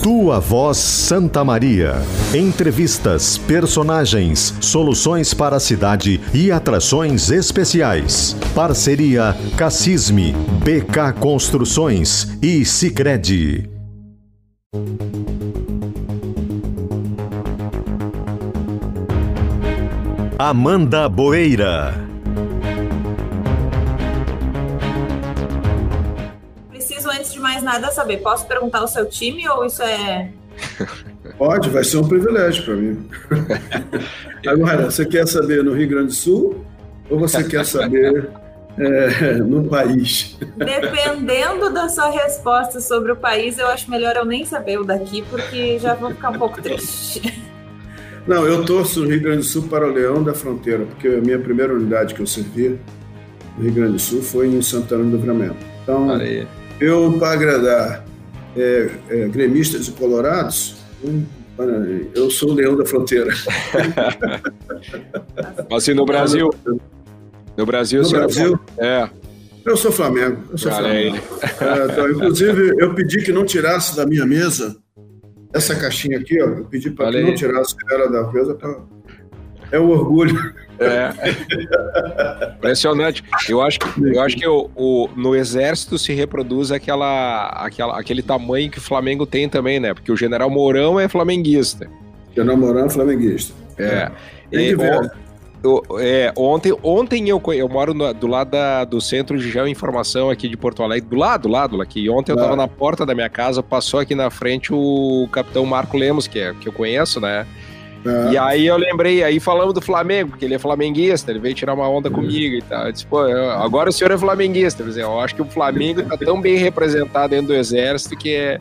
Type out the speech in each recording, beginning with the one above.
Tua Voz Santa Maria. Entrevistas, personagens, soluções para a cidade e atrações especiais. Parceria Cassisme, BK Construções e Sicredi. Amanda Boeira. Mais nada, saber: posso perguntar o seu time ou isso é. Pode, vai ser um privilégio para mim. Agora, você quer saber no Rio Grande do Sul ou você quer saber é, no país? Dependendo da sua resposta sobre o país, eu acho melhor eu nem saber o daqui, porque já vou ficar um pouco triste. Não, eu torço no Rio Grande do Sul para o Leão da Fronteira, porque a minha primeira unidade que eu servi no Rio Grande do Sul foi em Santana do Livramento. Então, eu, para agradar é, é, gremistas e colorados, eu sou o Leão da Fronteira. assim, no Brasil... No Brasil, no Brasil é. Eu sou Flamengo. Eu sou Flamengo. É, então, inclusive, eu pedi que não tirasse da minha mesa essa caixinha aqui, ó, eu pedi para que não tirasse ela da mesa. Pra... É o orgulho. É. Impressionante. Eu acho que, eu acho que o, o, no exército se reproduz aquela, aquela, aquele tamanho que o Flamengo tem também, né? Porque o general Mourão é flamenguista. General Mourão é flamenguista. É. é. E, eu, é, ontem, ontem eu, eu moro no, do lado da, do Centro de Geoinformação aqui de Porto Alegre, do lado, do lado aqui. Ontem eu estava na porta da minha casa, passou aqui na frente o capitão Marco Lemos, que, é, que eu conheço, né? É. E aí eu lembrei, aí falamos do Flamengo, porque ele é flamenguista, ele veio tirar uma onda é. comigo e tal. Eu disse, pô, agora o senhor é flamenguista. Dizer, eu acho que o Flamengo está tão bem representado dentro do exército que é.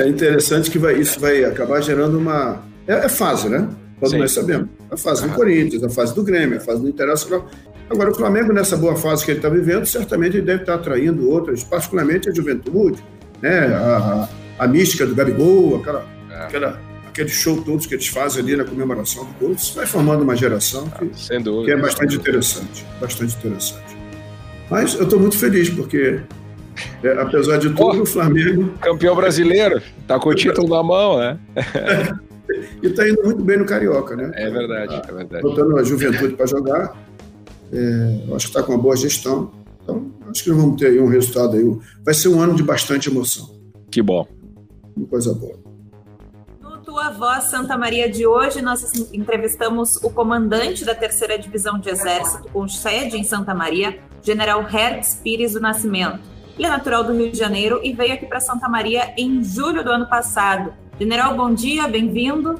É interessante que vai, isso vai acabar gerando uma. É, é fase, né? Todos Sim. nós sabemos. A fase do Corinthians, a fase do Grêmio, a fase do Internacional. Agora, o Flamengo, nessa boa fase que ele está vivendo, certamente ele deve estar atraindo outras, particularmente a juventude, né? a, a, a mística do Gabigol, aquela, é. aquela, aquele show todos que eles fazem ali na comemoração do gol. Isso vai formando uma geração que, ah, que é bastante interessante. Bastante interessante. Mas eu estou muito feliz, porque é, apesar de tudo, oh, o Flamengo. Campeão brasileiro, tá com o título na mão, né? e está indo muito bem no Carioca, né? É verdade, é verdade. Botando a juventude para jogar, é, acho que está com uma boa gestão. Então, acho que vamos ter aí um resultado aí. Vai ser um ano de bastante emoção. Que bom. Uma coisa boa. Tua Voz Santa Maria de hoje, nós entrevistamos o comandante da terceira divisão de exército, com sede em Santa Maria, General Hertz Pires do Nascimento. Ele é natural do Rio de Janeiro e veio aqui para Santa Maria em julho do ano passado General, bom dia, bem-vindo.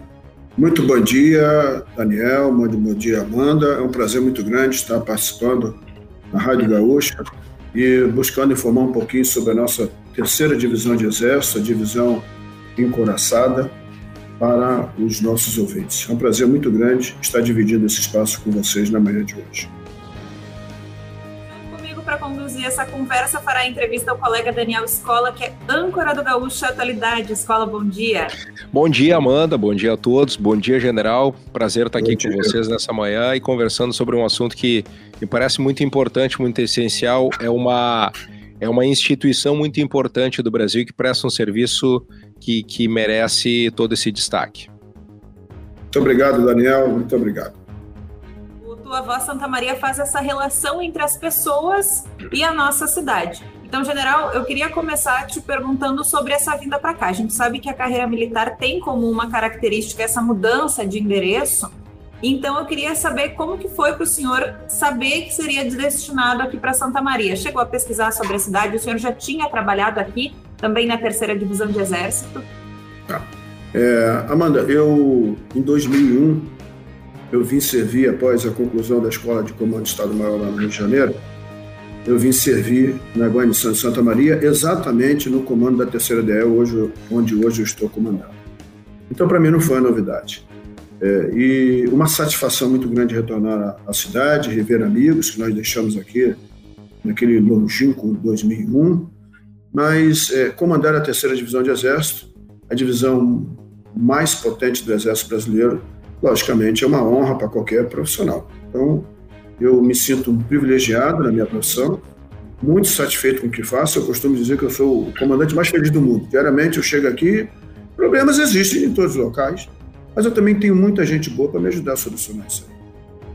Muito bom dia, Daniel, muito bom dia, Amanda. É um prazer muito grande estar participando na Rádio Gaúcha e buscando informar um pouquinho sobre a nossa terceira divisão de Exército, a divisão encoraçada, para os nossos ouvintes. É um prazer muito grande estar dividindo esse espaço com vocês na manhã de hoje para conduzir essa conversa fará a entrevista ao colega Daniel Escola, que é âncora do Gaúcho Atualidade. Escola, bom dia. Bom dia, Amanda. Bom dia a todos. Bom dia, general. Prazer estar aqui com vocês nessa manhã e conversando sobre um assunto que me parece muito importante, muito essencial. É uma, é uma instituição muito importante do Brasil que presta um serviço que, que merece todo esse destaque. Muito obrigado, Daniel. Muito obrigado tua avó Santa Maria faz essa relação entre as pessoas e a nossa cidade. Então, general, eu queria começar te perguntando sobre essa vinda para cá. A gente sabe que a carreira militar tem como uma característica essa mudança de endereço. Então, eu queria saber como que foi para o senhor saber que seria destinado aqui para Santa Maria. Chegou a pesquisar sobre a cidade? O senhor já tinha trabalhado aqui, também na terceira divisão de exército? Tá. É, Amanda, eu em 2001 eu vim servir após a conclusão da Escola de Comando de Estado-Maior lá no Rio de Janeiro. Eu vim servir na guarnição de Santa Maria, exatamente no comando da Terceira DE, hoje, onde hoje eu estou comandando. Então, para mim, não foi uma novidade. É, e uma satisfação muito grande retornar à cidade, rever amigos que nós deixamos aqui naquele longínquo 2001, mas é, comandar a terceira divisão de exército, a divisão mais potente do exército brasileiro, logicamente, é uma honra para qualquer profissional. Então, eu me sinto privilegiado na minha profissão muito satisfeito com o que faço. Eu costumo dizer que eu sou o comandante mais feliz do mundo. Diariamente eu chego aqui, problemas existem em todos os locais, mas eu também tenho muita gente boa para me ajudar a solucionar isso.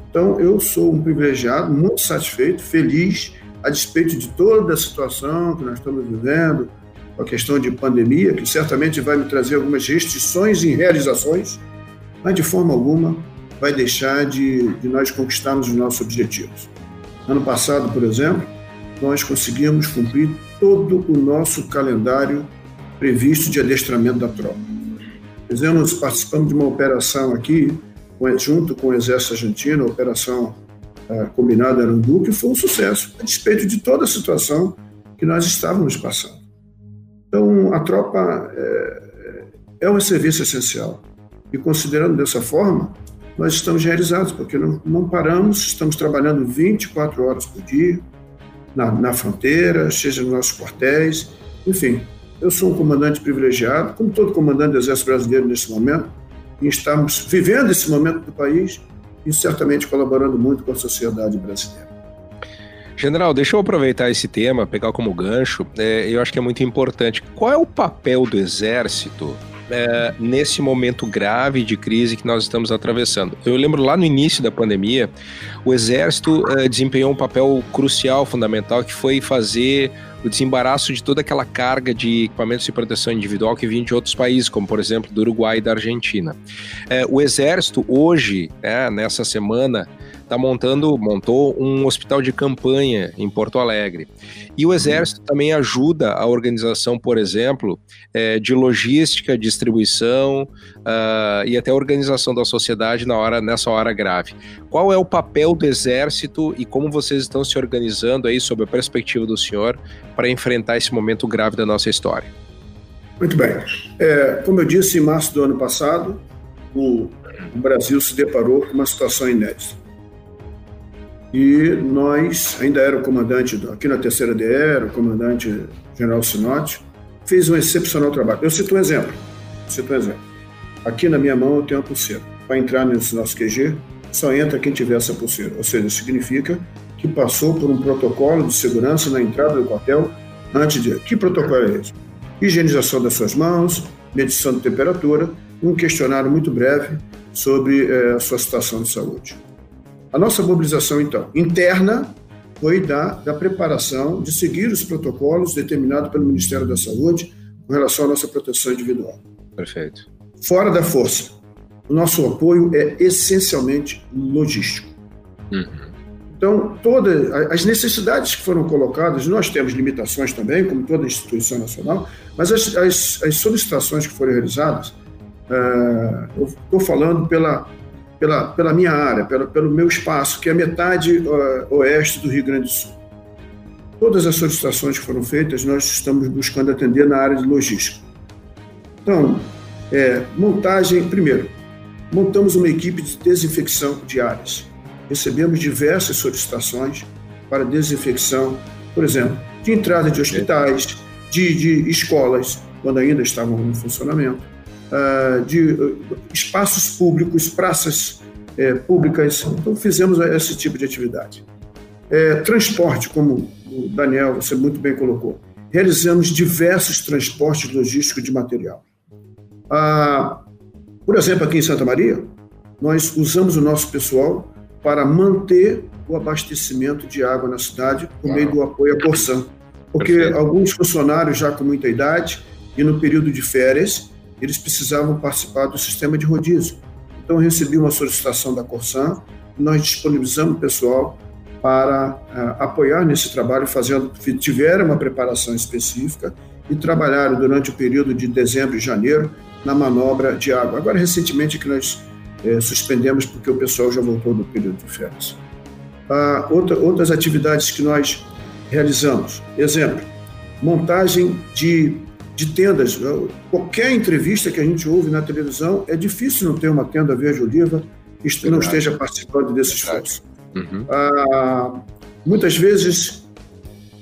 Então eu sou um privilegiado, muito satisfeito, feliz, a despeito de toda a situação que nós estamos vivendo, a questão de pandemia, que certamente vai me trazer algumas restrições em realizações, mas de forma alguma vai deixar de, de nós conquistarmos os nossos objetivos. Ano passado, por exemplo, nós conseguimos cumprir todo o nosso calendário previsto de adestramento da tropa. Fizemos, participamos de uma operação aqui, junto com o Exército Argentino, a Operação uh, Combinada Arandu, que foi um sucesso, a despeito de toda a situação que nós estávamos passando. Então, a tropa é, é um serviço essencial. E considerando dessa forma, nós estamos realizados, porque não, não paramos, estamos trabalhando 24 horas por dia, na, na fronteira, seja nos nossos quartéis, enfim. Eu sou um comandante privilegiado, como todo comandante do Exército Brasileiro nesse momento, e estamos vivendo esse momento do país e certamente colaborando muito com a sociedade brasileira. General, deixa eu aproveitar esse tema, pegar como gancho. É, eu acho que é muito importante. Qual é o papel do Exército é, nesse momento grave de crise que nós estamos atravessando. Eu lembro lá no início da pandemia, o Exército é, desempenhou um papel crucial, fundamental, que foi fazer o desembaraço de toda aquela carga de equipamentos de proteção individual que vinha de outros países, como por exemplo do Uruguai e da Argentina. É, o Exército hoje, é, nessa semana, está montando, montou um hospital de campanha em Porto Alegre. E o Exército também ajuda a organização, por exemplo, é, de logística, distribuição uh, e até organização da sociedade na hora, nessa hora grave. Qual é o papel do Exército e como vocês estão se organizando aí sob a perspectiva do senhor para enfrentar esse momento grave da nossa história? Muito bem. É, como eu disse, em março do ano passado, o Brasil se deparou com uma situação inédita e nós, ainda era o comandante aqui na terceira DR, o comandante general Sinotti, fez um excepcional trabalho. Eu cito um exemplo. Cito um exemplo. Aqui na minha mão eu tenho uma pulseira. Para entrar nesse nosso QG, só entra quem tiver essa pulseira. Ou seja, significa que passou por um protocolo de segurança na entrada do quartel antes de. Que protocolo é esse? Higienização das suas mãos, medição de temperatura, um questionário muito breve sobre é, a sua situação de saúde. A nossa mobilização, então, interna foi da, da preparação de seguir os protocolos determinados pelo Ministério da Saúde com relação à nossa proteção individual. Perfeito. Fora da força, o nosso apoio é essencialmente logístico. Uhum. Então, todas as necessidades que foram colocadas, nós temos limitações também, como toda instituição nacional, mas as, as, as solicitações que foram realizadas, uh, eu estou falando pela pela, pela minha área, pela, pelo meu espaço, que é metade uh, oeste do Rio Grande do Sul. Todas as solicitações que foram feitas, nós estamos buscando atender na área de logística. Então, é, montagem, primeiro, montamos uma equipe de desinfecção de áreas. Recebemos diversas solicitações para desinfecção, por exemplo, de entrada de hospitais, de, de escolas, quando ainda estavam em funcionamento, uh, de uh, espaços públicos, praças uh, públicas. Então, fizemos esse tipo de atividade. É, transporte, como o Daniel, você muito bem colocou. Realizamos diversos transportes logísticos de material. Ah, por exemplo, aqui em Santa Maria, nós usamos o nosso pessoal para manter o abastecimento de água na cidade por meio do apoio à Corsan. Porque Perfeito. alguns funcionários já com muita idade e no período de férias eles precisavam participar do sistema de rodízio. Então, eu recebi uma solicitação da Corsan, nós disponibilizamos o pessoal para uh, apoiar nesse trabalho, fazendo, tiveram uma preparação específica e trabalharam durante o período de dezembro e janeiro na manobra de água. Agora, recentemente, que nós eh, suspendemos porque o pessoal já voltou do período de férias. Uh, outra, outras atividades que nós realizamos, exemplo, montagem de de tendas. Qualquer entrevista que a gente ouve na televisão, é difícil não ter uma tenda verde-oliva que não esteja participando desse esforço. Uhum. Ah, muitas vezes,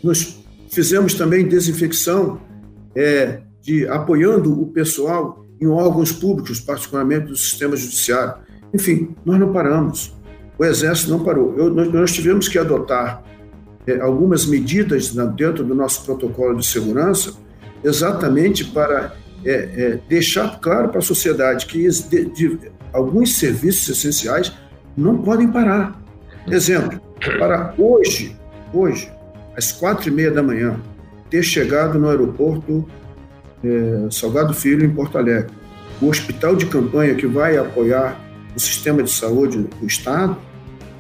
nós fizemos também desinfecção é, de apoiando o pessoal em órgãos públicos, particularmente do sistema judiciário. Enfim, nós não paramos. O Exército não parou. Eu, nós, nós tivemos que adotar é, algumas medidas dentro do nosso protocolo de segurança, exatamente para é, é, deixar claro para a sociedade que de, de, alguns serviços essenciais não podem parar. Exemplo, para hoje, hoje, às quatro e meia da manhã, ter chegado no aeroporto é, Salgado Filho, em Porto Alegre, o hospital de campanha que vai apoiar o sistema de saúde do Estado,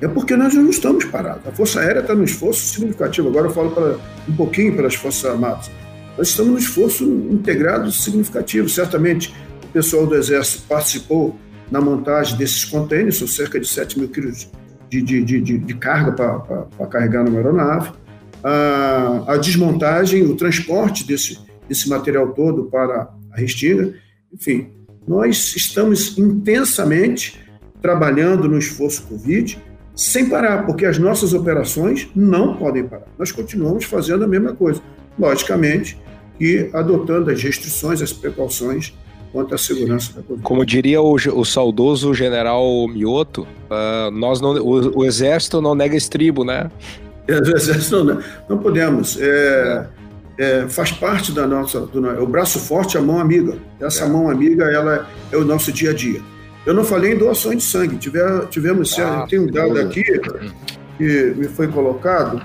é porque nós não estamos parados. A Força Aérea está num esforço significativo. Agora eu falo para, um pouquinho pelas Forças Armadas. Nós estamos num esforço integrado significativo. Certamente o pessoal do Exército participou na montagem desses contêineres, são cerca de 7 mil quilos de, de, de, de carga para carregar numa aeronave. A, a, desmontagem, o transporte desse, desse material todo para a Restinga. Enfim, nós estamos intensamente trabalhando no esforço Covid sem parar, porque as nossas operações não podem parar. Nós continuamos fazendo a mesma coisa, logicamente, e adotando as restrições, as precauções quanto à segurança da Covid. Como diria o, o saudoso general Mioto, uh, nós não, o, o, exército não nega estribo, né? É, o exército não, não podemos. É, é, faz parte da nossa, do, o braço forte, a mão amiga. Essa é. mão amiga, ela é o nosso dia a dia. Eu não falei em doações de sangue. Tiver, tivemos, ah, tem um dado aqui que me foi colocado.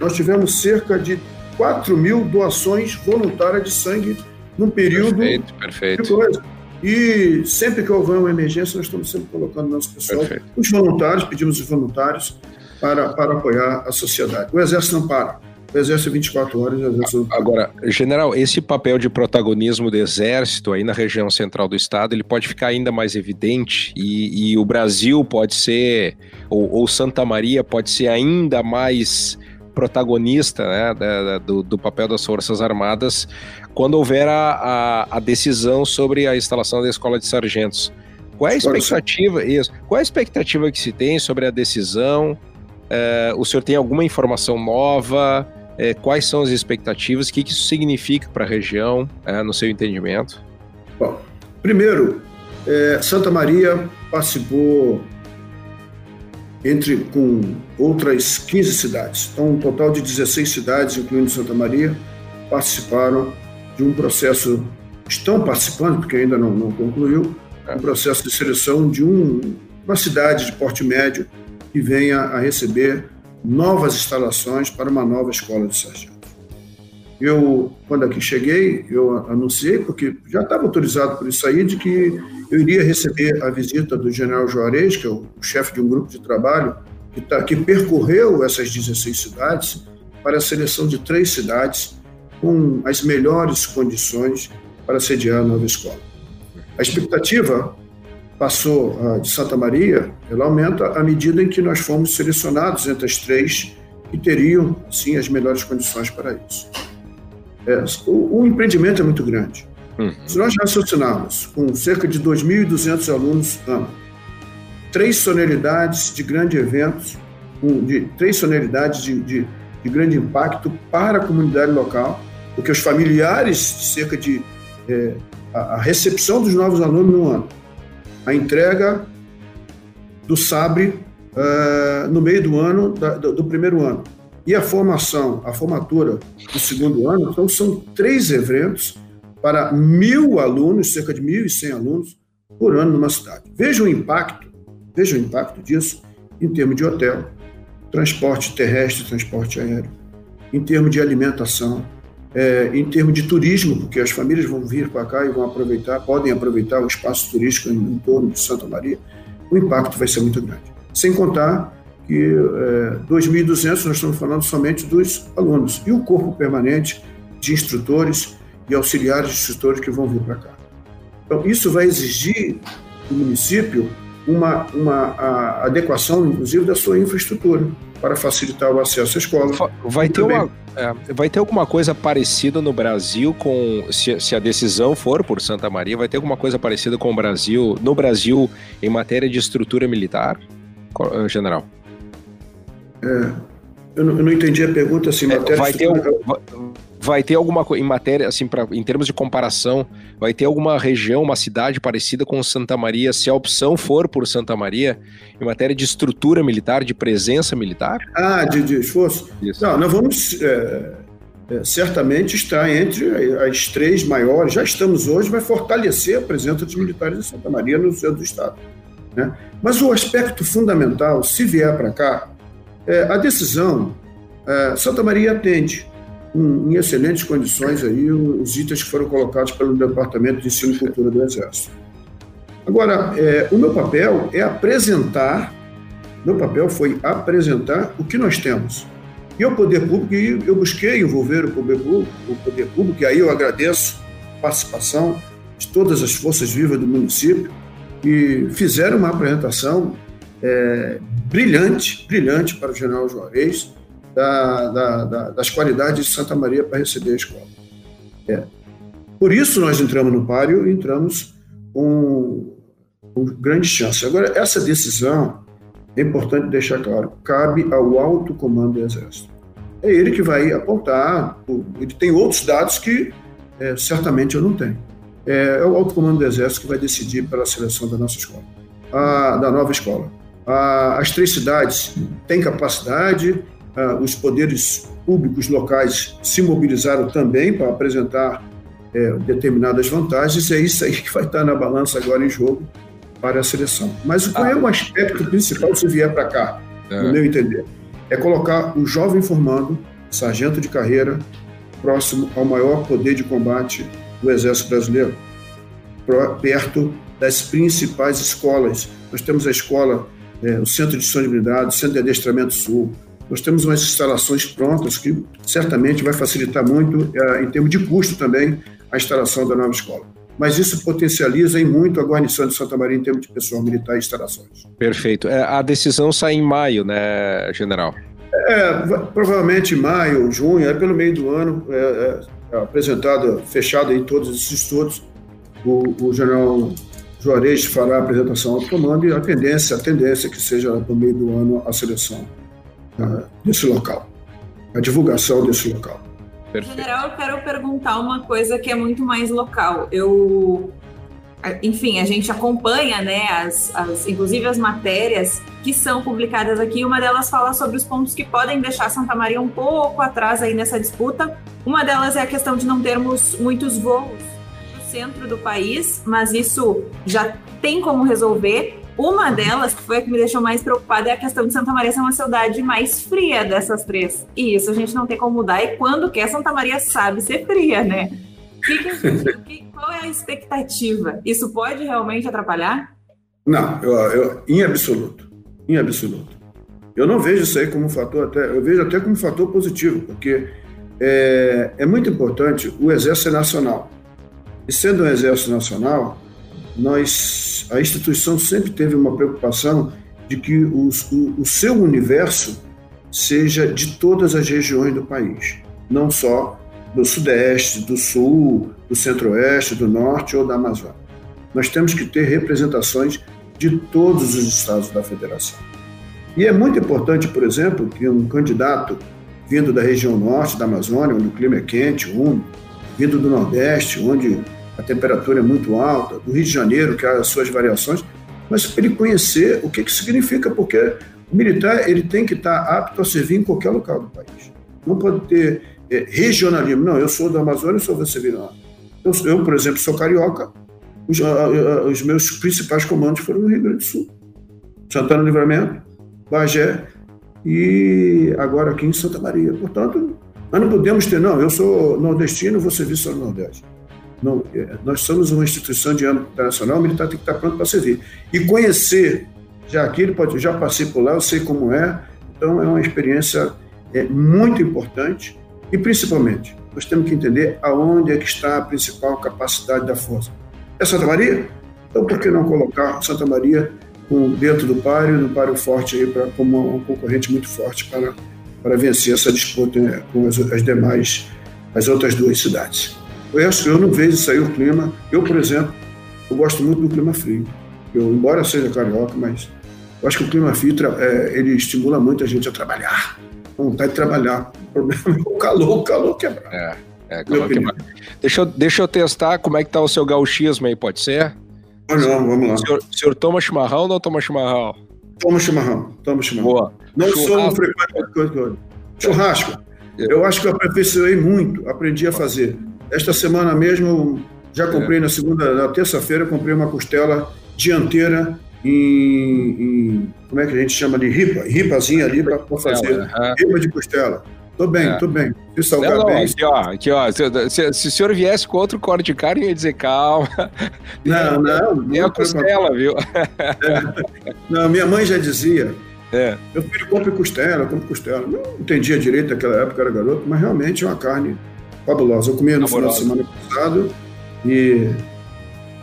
Nós tivemos cerca de 4 mil doações voluntárias de sangue num período. Perfeito, perfeito. E sempre que houver uma emergência, nós estamos sempre colocando nosso pessoal, perfeito. os voluntários, pedimos os voluntários para, para apoiar a sociedade. O Exército não para. O exército 24 horas. Exército... Agora, general, esse papel de protagonismo do exército aí na região central do estado, ele pode ficar ainda mais evidente e, e o Brasil pode ser, ou, ou, Santa Maria pode ser ainda mais protagonista né, da, do, do, papel das Forças Armadas quando houver a, a, a, decisão sobre a instalação da Escola de Sargentos. Qual é a expectativa? Isso, qual é a expectativa que se tem sobre a decisão? É, o senhor tem alguma informação nova? É, quais são as expectativas? O que, que isso significa para a região, é, no seu entendimento? Bom, primeiro, é, Santa Maria participou entre com outras 15 cidades. Então, um total de 16 cidades, incluindo Santa Maria, participaram de um processo, estão participando, porque ainda não, não concluiu, é. um processo de seleção de um, uma cidade de porte médio que venha a receber novas instalações para uma nova escola de sargento. Eu, quando aqui cheguei, eu anunciei, porque já estava autorizado por isso aí, de que eu iria receber a visita do general Juarez, que é o chefe de um grupo de trabalho que, tá, que percorreu essas 16 cidades para a seleção de três cidades com as melhores condições para sediar a nova escola. A expectativa passou de Santa Maria, ela aumenta à medida em que nós fomos selecionados entre as três que teriam, sim, as melhores condições para isso. É, o, o, empreendimento é muito grande. Uhum. Se nós raciocinarmos com cerca de 2.200 alunos ano, três sonoridades de grandes eventos, um, de, três sonoridades de, de, de, grande impacto para a comunidade local, porque os familiares de cerca de é, a, a recepção dos novos alunos no ano, a entrega do SABRE uh, no meio do ano, da, do, do, primeiro ano. E a formação, a formatura do segundo ano, então são três eventos para mil alunos, cerca de mil e cem alunos por ano numa cidade. Veja o impacto, veja o impacto disso em termos de hotel, transporte terrestre, transporte aéreo, em termos de alimentação, é, em termos de turismo, porque as famílias vão vir para cá e vão aproveitar, podem aproveitar o espaço turístico em, em torno de Santa Maria, o impacto vai ser muito grande. Sem contar que é, 2.200 nós estamos falando somente dos alunos e o corpo permanente de instrutores e auxiliares de instrutores que vão vir para cá. Então, isso vai exigir do município uma, uma adequação, inclusive, da sua infraestrutura para facilitar o acesso à escola. Vai ter, uma, é, vai ter alguma coisa parecida no Brasil com se, se, a decisão for por Santa Maria, vai ter alguma coisa parecida com o Brasil no Brasil em matéria de estrutura militar, eh, general? É, eu, não, eu não entendi a pergunta assim. É, vai, ter, vai ter alguma coisa em matéria, assim, pra, em termos de comparação, vai ter alguma região, uma cidade parecida com Santa Maria, se a opção for por Santa Maria, em matéria de estrutura militar, de presença militar? Ah, de, de esforço? Isso. Não, nós vamos é, é, certamente estar entre as três maiores, já estamos hoje, vai fortalecer a presença dos militares em Santa Maria no centro do Estado. Né? Mas o aspecto fundamental, se vier para cá, é a decisão. É, Santa Maria atende em, em excelentes condições aí os itens que foram colocados pelo Departamento de Ensino e Cultura do Exército. Agora, é, o meu papel é apresentar, meu papel foi apresentar o que nós temos. E o poder público, eu busquei envolver o poder público, o poder público, e aí eu agradeço a participação de todas as forças vivas do município, e fizeram uma apresentação é, brilhante, brilhante para o general Juarez, da, da, da, das qualidades de Santa Maria para receber a escola. É. Por isso nós entramos no páreo e entramos com, com grande chance. Agora, essa decisão, é importante deixar claro, cabe ao alto comando do Exército. É ele que vai apontar, ele tem outros dados que é, certamente eu não tenho. É, é, o alto comando do Exército que vai decidir pela seleção da nossa escola, a, da nova escola. As três cidades têm capacidade, os poderes públicos locais se mobilizaram também para apresentar é, determinadas vantagens, e é isso aí que vai estar na balança agora em jogo para a seleção. Mas qual é o aspecto principal se vier para cá, é. no meu entender? É colocar o jovem formando, sargento de carreira, próximo ao maior poder de combate do Exército Brasileiro, perto das principais escolas. Nós temos a escola, é, o Centro de Disponibilidade, o Centro de Adestramento Sul, nós temos umas instalações prontas que certamente vai facilitar muito, é, em termos de custo também, a instalação da nova escola mas isso potencializa em muito a guarnição de Santa Maria em termos de pessoal militar e instalações. Perfeito. É, a decisão sai em maio, né, general? É, provavelmente maio, junho, é pelo meio do ano, é, é, é apresentada, fechada em todos esses estudos. O, o general Juarez fará a apresentação ao comando e a tendência, a tendência é que seja no meio do ano a seleção uh, desse local, a divulgação desse local. Perfeito. General, eu quero perguntar uma coisa que é muito mais local. Eu, enfim, a gente acompanha, né, as, as, inclusive as matérias que são publicadas aqui. Uma delas fala sobre os pontos que podem deixar Santa Maria um pouco atrás aí nessa disputa. Uma delas é a questão de não termos muitos voos centro do país, mas isso já tem como resolver. Uma delas, que foi a que me deixou mais preocupada, é a questão de Santa Maria ser uma cidade mais fria dessas três. E isso a gente não tem como mudar, e quando quer, Santa Maria sabe ser fria, né? Que que, qual é a expectativa? Isso pode realmente atrapalhar? Não, eu, eu, em absoluto. Em absoluto. Eu não vejo isso aí como um fator, até, eu vejo até como um fator positivo, porque é, é muito importante o Exército Nacional. E sendo um Exército Nacional, nós, a instituição sempre teve uma preocupação de que o, o, o seu universo seja de todas as regiões do país, não só do Sudeste, do Sul, do Centro-Oeste, do Norte ou da Amazônia. Nós temos que ter representações de todos os estados da federação. E é muito importante, por exemplo, que um candidato vindo da região norte da Amazônia, onde o clima é quente, úmido, vindo do Nordeste, onde a temperatura é muito alta, do Rio de Janeiro, que há as suas variações, mas para ele conhecer o que, que significa, porque o militar ele tem que estar apto a servir em qualquer local do país. Não pode ter é, regionalismo. Não, eu sou da Amazônia, eu sou da Sevilhana. Eu, eu, por exemplo, sou carioca, os, os, meus principais comandos foram no Rio Grande do Sul. Santana Livramento, Bagé e agora aqui em Santa Maria. Portanto, nós não podemos ter, não, eu sou nordestino, vou servir só no Nordeste. É, nós somos uma instituição de âmbito internacional, o militar tem que estar pronto para servir. E conhecer, já aqui ele pode, já passei por lá, eu sei como é, então é uma experiência é, muito importante e principalmente nós temos que entender aonde é que está a principal capacidade da força. É Santa Maria? Então por que não colocar Santa Maria com, dentro do páreo, no páreo forte aí para como um concorrente muito forte para para vencer essa disputa né, com as, as demais as outras duas cidades. Eu, eu não vejo sair o clima. Eu, por exemplo, eu gosto muito do clima frio. Eu, embora seja carioca, mas eu acho que o clima frio é, ele estimula muito a gente a trabalhar, a vontade de trabalhar. O problema é o calor, o calor quebrar. É. É, deixa, eu, deixa eu testar como é que tá o seu gauchismo aí, pode ser? Ah, não, vamos lá. O senhor, o senhor toma chimarrão ou não toma chimarrão? Toma chimarrão, toma chimarrão. Boa. Não Churrasco. sou um frequente. Churrasco. Eu acho que eu aperfeiçoei muito, aprendi a fazer. Esta semana mesmo, já comprei é. na segunda, na terça-feira, comprei uma costela dianteira em, em, como é que a gente chama de ripa, ripazinha ali para fazer, ripa de costela. Tô bem, é. tô bem. Se salgar não, não, bem. Aqui, ó, aqui, ó. Se, se, se, o senhor viesse com outro corte de carne, eu ia dizer calma. Não, não. Nem a costela, viu? É. Não, minha mãe já dizia. É. Meu filho compra costela, compra costela. Não entendia direito naquela época, era garoto, mas realmente é uma carne fabulosa. Eu comia no final de semana passado e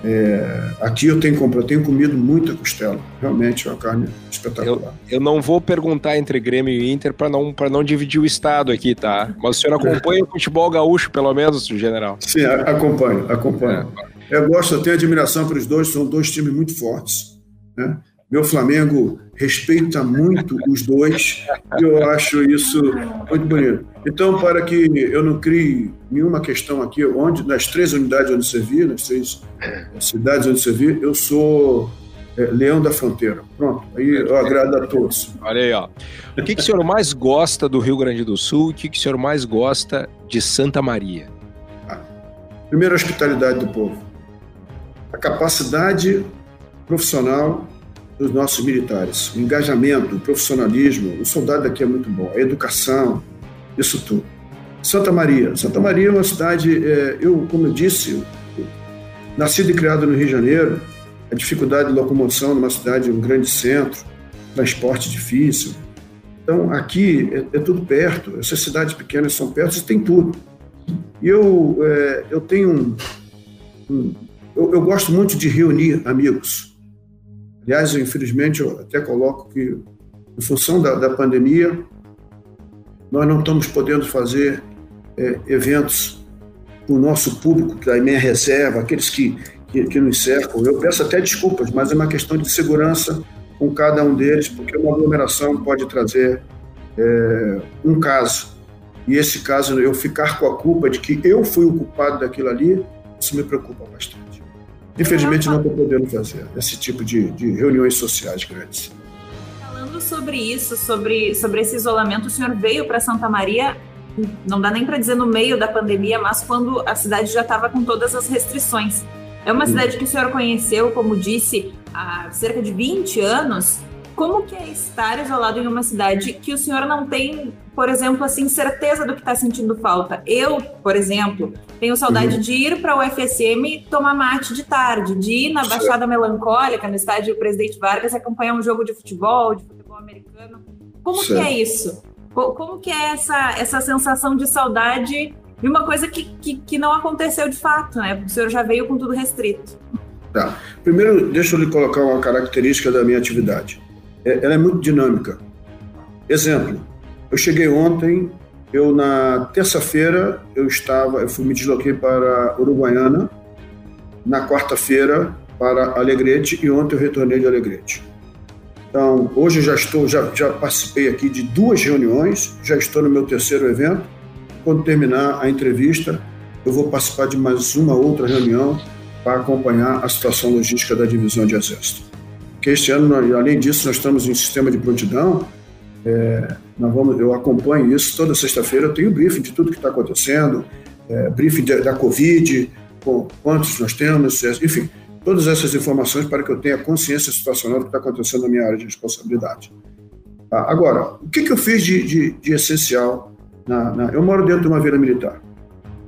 é, aqui eu tenho, eu tenho comido muita costela. Realmente é uma carne espetacular. Eu, eu não vou perguntar entre Grêmio e Inter para não, não dividir o estado aqui, tá? Mas o senhor acompanha o futebol gaúcho, pelo menos, general? Sim, acompanho, acompanho. É. Eu gosto, eu tenho admiração pelos dois, são dois times muito fortes. Né? Meu Flamengo respeita muito os dois e eu acho isso muito bonito. Então, para que eu não crie nenhuma questão aqui, onde nas três unidades onde você viu, nas três cidades onde você viu, eu sou é, Leão da Fronteira. Pronto, aí eu agrado a todos. Olha aí, ó. O que, que o senhor mais gosta do Rio Grande do Sul? O que, que o senhor mais gosta de Santa Maria? Ah, primeiro, a hospitalidade do povo. A capacidade profissional dos nossos militares. O engajamento, o profissionalismo, o soldado daqui é muito bom, a educação, isso tudo. Santa Maria. Santa Maria é uma cidade, é, eu, como eu disse, nascido e criado no Rio de Janeiro, a dificuldade de locomoção numa cidade, um grande centro, transporte difícil. Então, aqui é, é tudo perto, essas cidades pequenas são perto, você tem tudo. E eu, é, eu tenho um, um eu, eu gosto muito de reunir amigos Aliás, eu, infelizmente, eu até coloco que, em função da, da pandemia, nós não estamos podendo fazer é, eventos para o nosso público, que a minha reserva, aqueles que, que, que nos cercam. Eu peço até desculpas, mas é uma questão de segurança com cada um deles, porque uma aglomeração pode trazer é, um caso. E esse caso, eu ficar com a culpa de que eu fui o culpado daquilo ali, isso me preocupa bastante. Infelizmente, não estou podendo fazer esse tipo de, de reuniões sociais grandes. Falando sobre isso, sobre, sobre esse isolamento, o senhor veio para Santa Maria, não dá nem para dizer no meio da pandemia, mas quando a cidade já estava com todas as restrições. É uma cidade que o senhor conheceu, como disse, há cerca de 20 anos. Como que é estar isolado em uma cidade que o senhor não tem, por exemplo, assim, certeza do que está sentindo falta? Eu, por exemplo, tenho saudade uhum. de ir para o UFSM tomar mate de tarde, de ir na Baixada Melancólica, no estádio Presidente Vargas, acompanhar um jogo de futebol, de futebol americano. Como certo. que é isso? Como que é essa, essa sensação de saudade de uma coisa que, que, que não aconteceu de fato, né? O senhor já veio com tudo restrito. Tá. Primeiro, deixa eu lhe colocar uma característica da minha atividade. É, ela é muito dinâmica. Exemplo, eu cheguei ontem, eu na terça-feira eu estava, eu fui, me desloquei para Uruguaiana, na quarta-feira para Alegrete e ontem eu retornei de Alegrete. Então, hoje eu já estou, já, já participei aqui de duas reuniões, já estou no meu terceiro evento. Quando terminar a entrevista, eu vou participar de mais uma outra reunião para acompanhar a situação logística da divisão de exército que este ano, além disso, nós estamos em sistema de prontidão. É, vamos, eu acompanho isso toda sexta-feira. Eu tenho briefing de tudo que está acontecendo, é, briefing da, Covid, com quantos nós temos, é, enfim, todas essas informações para que eu tenha consciência situacional do que está acontecendo na minha área de responsabilidade. Ah, agora, o que, que eu fiz de, de, de essencial? Na, na, eu moro dentro de uma vila militar.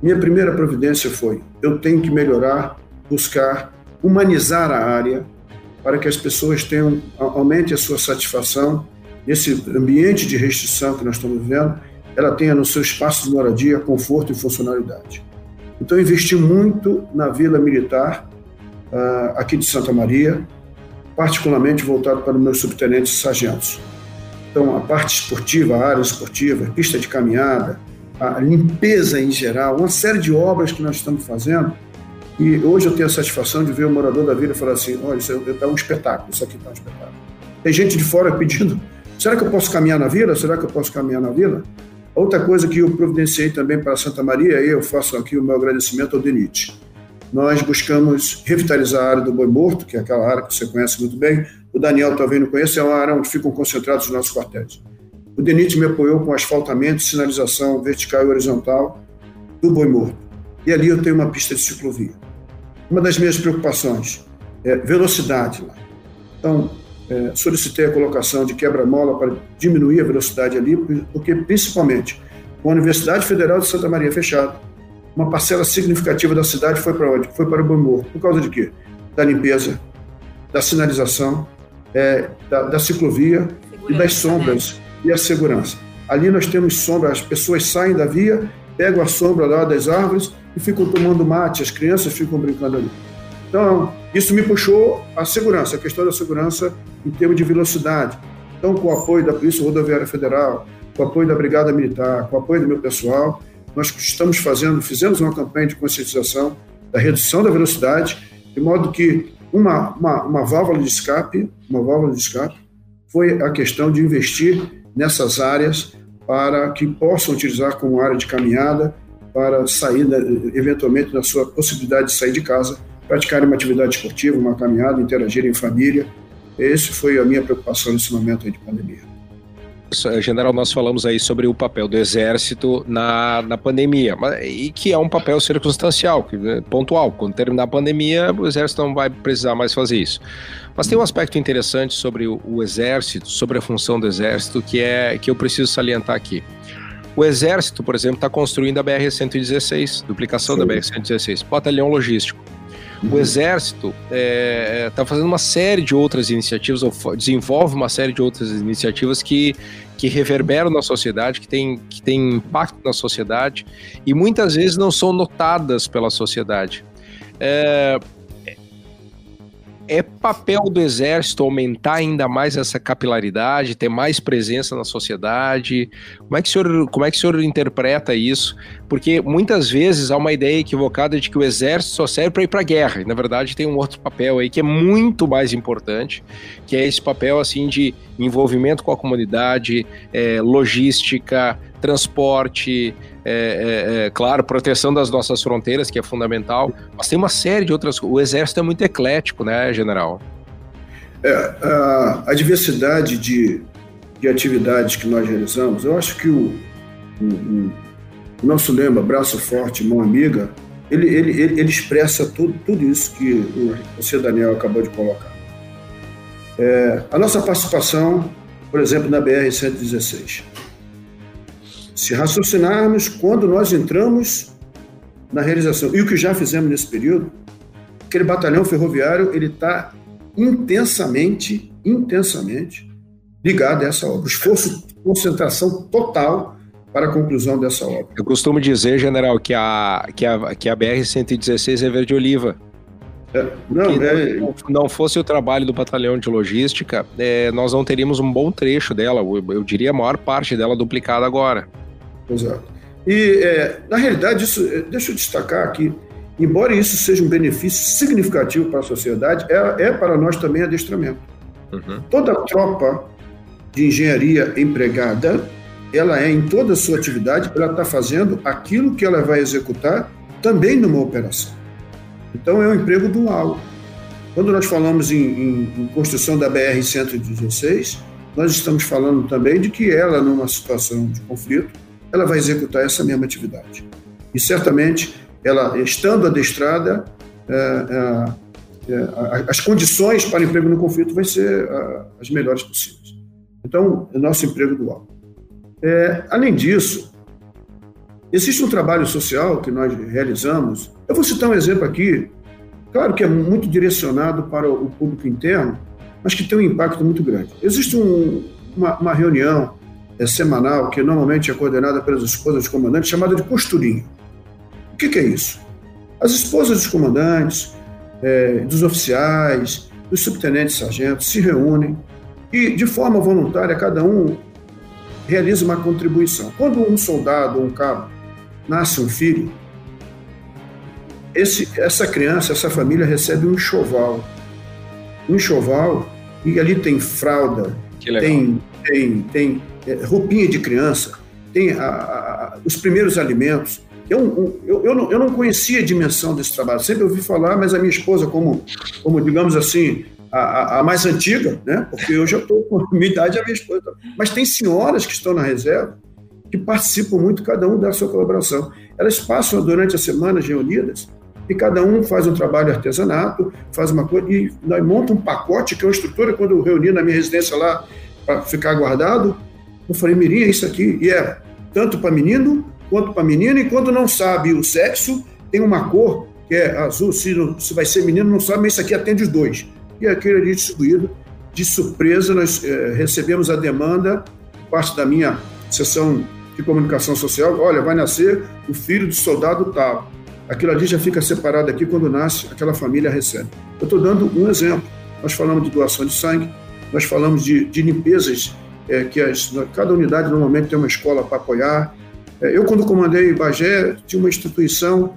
Minha primeira providência foi: eu tenho que melhorar, buscar humanizar a área, para que as pessoas tenham aumente a sua satisfação nesse ambiente de restrição que nós estamos vivendo, ela tenha no seu espaço de moradia conforto e funcionalidade. Então, investi muito na Vila Militar, uh, aqui de Santa Maria, particularmente voltado para os meus subtenentes e sargentos. Então, a parte esportiva, a área esportiva, pista de caminhada, a limpeza em geral, uma série de obras que nós estamos fazendo e hoje eu tenho a satisfação de ver o morador da vila falar assim: olha, isso está um espetáculo, isso aqui está um espetáculo. Tem gente de fora pedindo: será que eu posso caminhar na vila? Será que eu posso caminhar na vila? Outra coisa que eu providenciei também para Santa Maria, e eu faço aqui o meu agradecimento ao DENIT. Nós buscamos revitalizar a área do Boi Morto, que é aquela área que você conhece muito bem. O Daniel talvez não conheça, é uma área onde ficam concentrados os nossos quartéis. O DENIT me apoiou com asfaltamento, sinalização vertical e horizontal do Boi Morto. E ali eu tenho uma pista de ciclovia. Uma das minhas preocupações é velocidade lá. Então, é, solicitei a colocação de quebra-mola para diminuir a velocidade ali, porque principalmente com a Universidade Federal de Santa Maria fechada, uma parcela significativa da cidade foi para onde? Foi para o Bamor. Por causa de quê? Da limpeza, da sinalização, é, da, da, ciclovia segurança, e das sombras né? e a segurança. Ali nós temos sombra, as pessoas saem da via, pegam a sombra lá das árvores e ficam tomando mate, as crianças ficam brincando ali. Então, isso me puxou a segurança, a questão da segurança em termos de velocidade. Então, com o apoio da Polícia Rodoviária Federal, com o apoio da Brigada Militar, com o apoio do meu pessoal, nós estamos fazendo, fizemos uma campanha de conscientização da redução da velocidade, de modo que uma, uma, uma válvula de escape, uma válvula de escape, foi a questão de investir nessas áreas para que possam utilizar como área de caminhada para sair, eventualmente, da sua possibilidade de sair de casa praticarem uma atividade esportiva, uma caminhada, interagirem em família. Esse foi a minha preocupação nesse momento de pandemia. General, nós falamos aí sobre o papel do Exército na, na pandemia, e que é um papel circunstancial, é pontual. Quando terminar a pandemia, o Exército não vai precisar mais fazer isso. Mas tem um aspecto interessante sobre o, o Exército, sobre a função do Exército, que é que eu preciso salientar aqui. O Exército, por exemplo, está construindo a BR-116, duplicação Sim. da BR-116, batalhão logístico. O Exército está é, tá fazendo uma série de outras iniciativas, ou desenvolve uma série de outras iniciativas que, que reverberam na sociedade, que tem, que tem impacto na sociedade e muitas vezes não são notadas pela sociedade. É, é papel do Exército aumentar ainda mais essa capilaridade, ter mais presença na sociedade? Como é que o senhor, como é que o senhor interpreta isso? Porque muitas vezes há uma ideia equivocada de que o Exército só serve para ir para a guerra. E, na verdade, tem um outro papel aí que é muito mais importante, que é esse papel assim de envolvimento com a comunidade, é, logística, transporte, é, é, é, claro, proteção das nossas fronteiras, que é fundamental, mas tem uma série de outras O Exército é muito eclético, né, general? É, a, a diversidade de, de atividades que nós realizamos, eu acho que o, o, o nosso lema, braço forte, mão amiga, ele, ele, ele, ele expressa tudo, tudo isso que o, você, Daniel, acabou de colocar. É, a nossa participação, por exemplo, na BR-116. Se raciocinarmos quando nós entramos na realização e o que já fizemos nesse período, aquele batalhão ferroviário ele está intensamente, intensamente ligado a essa obra. Esforço, concentração total para a conclusão dessa obra. Eu costumo dizer, general, que a, que a, que a BR-116 é verde oliva. É, não, é... não, não, fosse o trabalho do batalhão de logística, é, nós não teríamos um bom trecho dela, eu, eu diria a maior parte dela duplicada agora. Exato. E, é, na realidade, isso, é, deixa eu destacar que, embora isso seja um benefício significativo para a sociedade, é, é para nós também adestramento. Uhum. Toda tropa de engenharia empregada, ela é, em toda a sua atividade, ela está fazendo aquilo que ela vai executar também numa operação. Então, é um emprego dual. Quando nós falamos em, em, em construção da BR-116, nós estamos falando também de que ela, numa situação de conflito, ela vai executar essa mesma atividade. E certamente, ela estando adestrada, é, é, é, as condições para emprego no conflito vão ser as melhores possíveis. Então, é nosso emprego dual. É, além disso, existe um trabalho social que nós realizamos. Eu vou citar um exemplo aqui, claro que é muito direcionado para o público interno, mas que tem um impacto muito grande. Existe um, uma, uma reunião é, semanal, que normalmente é coordenada pelas esposas dos comandantes, chamada de costurinha. O que, que é isso? As esposas dos comandantes, é, dos oficiais, dos subtenentes sargentos se reúnem e, de forma voluntária, cada um realiza uma contribuição. Quando um soldado ou um cabo nasce um filho, esse, essa criança, essa família recebe um enxoval. Um enxoval, e ali tem fralda, tem, tem, tem é, roupinha de criança, tem a, a, os primeiros alimentos. Eu, eu, eu, não, eu não conhecia a dimensão desse trabalho, sempre ouvi falar, mas a minha esposa, como, como digamos assim, a, a, mais antiga, né? porque eu já estou com a minha idade, a minha esposa. Mas tem senhoras que estão na reserva que participam muito, cada um dá a sua colaboração. Elas passam durante as semanas reunidas e cada um faz um trabalho artesanato, faz uma coisa, e nós monta um pacote, que é uma estrutura, quando eu reuni na minha residência lá para ficar guardado, eu falei, Mirim, é isso aqui, e é tanto para menino quanto para menina, e quando não sabe o sexo, tem uma cor que é azul, se, se vai ser menino, não sabe, mas isso aqui atende os dois. E aquele ali distribuído, de surpresa, nós é, recebemos a demanda, parte da minha sessão de comunicação social, olha, vai nascer o filho do soldado tal aquilo ali já fica separado aqui quando nasce, aquela família recebe. Eu estou dando um exemplo. Nós falamos de doação de sangue, nós falamos de, de limpezas, é, que as, cada unidade normalmente tem uma escola para apoiar. É, eu, quando comandei Bagé, tinha uma instituição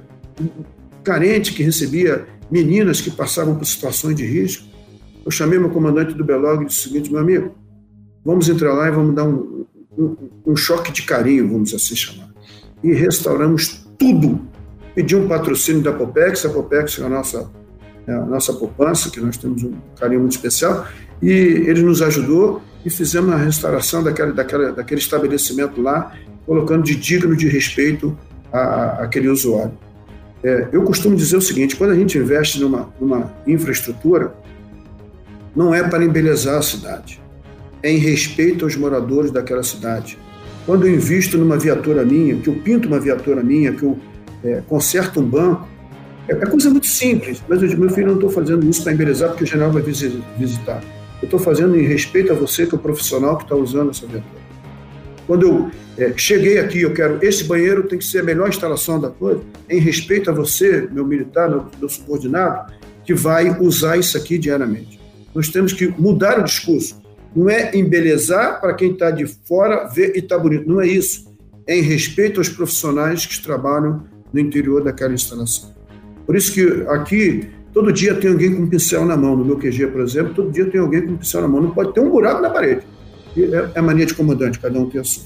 carente que recebia meninas que passavam por situações de risco. Eu chamei meu comandante do Belog e disse o seguinte, meu amigo, vamos entrar lá e vamos dar um, um, um choque de carinho, vamos assim chamar. E restauramos tudo Pedi um patrocínio da Popex, a Popex é a nossa, é a nossa poupança, que nós temos um carinho muito especial, e ele nos ajudou e fizemos a restauração daquele, daquela, daquele estabelecimento lá, colocando de digno de respeito aquele usuário. É, eu costumo dizer o seguinte: quando a gente investe numa, numa infraestrutura, não é para embelezar a cidade, é em respeito aos moradores daquela cidade. Quando eu invisto numa viatura minha, que eu pinto uma viatura minha, que eu é, conserta um banco, é, é coisa muito simples, mas eu digo, meu filho, não estou fazendo isso para embelezar porque o general vai visitar. Eu estou fazendo em respeito a você, que é o profissional que está usando essa viatura. Quando eu é, cheguei aqui, eu quero, esse banheiro tem que ser a melhor instalação da coisa, em respeito a você, meu militar, meu, meu subordinado, que vai usar isso aqui diariamente. Nós temos que mudar o discurso. Não é embelezar para quem está de fora ver e está bonito. Não é isso. É em respeito aos profissionais que trabalham no interior daquela instalação. Por isso que aqui, todo dia tem alguém com um pincel na mão. No meu QG, por exemplo, todo dia tem alguém com um pincel na mão. Não pode ter um buraco na parede. É, é mania de comandante, cada um tem a sua.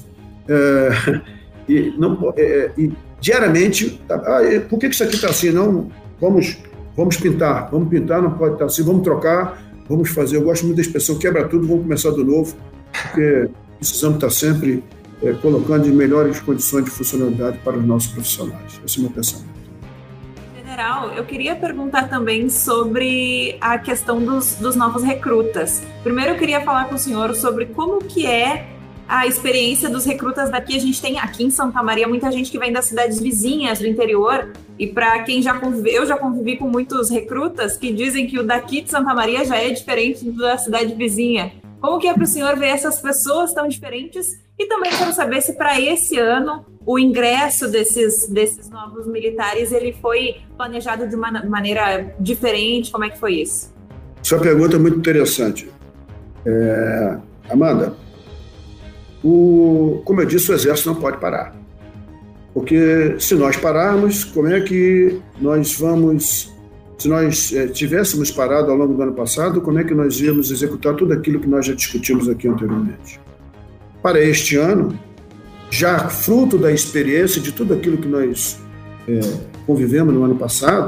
É, e, não, é, é e diariamente, tá, ah, por que isso aqui está assim? Não, vamos, vamos pintar, vamos pintar, não pode estar tá assim, vamos trocar, vamos fazer. Eu gosto muito da expressão quebra tudo, vamos começar do novo, porque precisamos estar sempre é, colocando em melhores condições de funcionalidade para os nossos profissionais. Esse é o meu pensamento. General, eu queria perguntar também sobre a questão dos, dos novos recrutas. Primeiro, eu queria falar com o senhor sobre como que é a experiência dos recrutas daqui. A gente tem aqui em Santa Maria muita gente que vem das cidades vizinhas do interior. E para quem já convive, eu já convivi com muitos recrutas que dizem que o daqui de Santa Maria já é diferente da cidade vizinha. Como que é para o senhor ver essas pessoas tão diferentes? E também quero saber se para esse ano o ingresso desses, desses novos militares ele foi planejado de uma maneira diferente. Como é que foi isso? Sua pergunta é muito interessante. É... Amanda, o... como eu disse, o exército não pode parar. Porque se nós pararmos, como é que nós vamos se nós é, tivéssemos parado ao longo do ano passado, como é que nós íamos executar tudo aquilo que nós já discutimos aqui anteriormente? Para este ano, já fruto da experiência de tudo aquilo que nós é, convivemos no ano passado,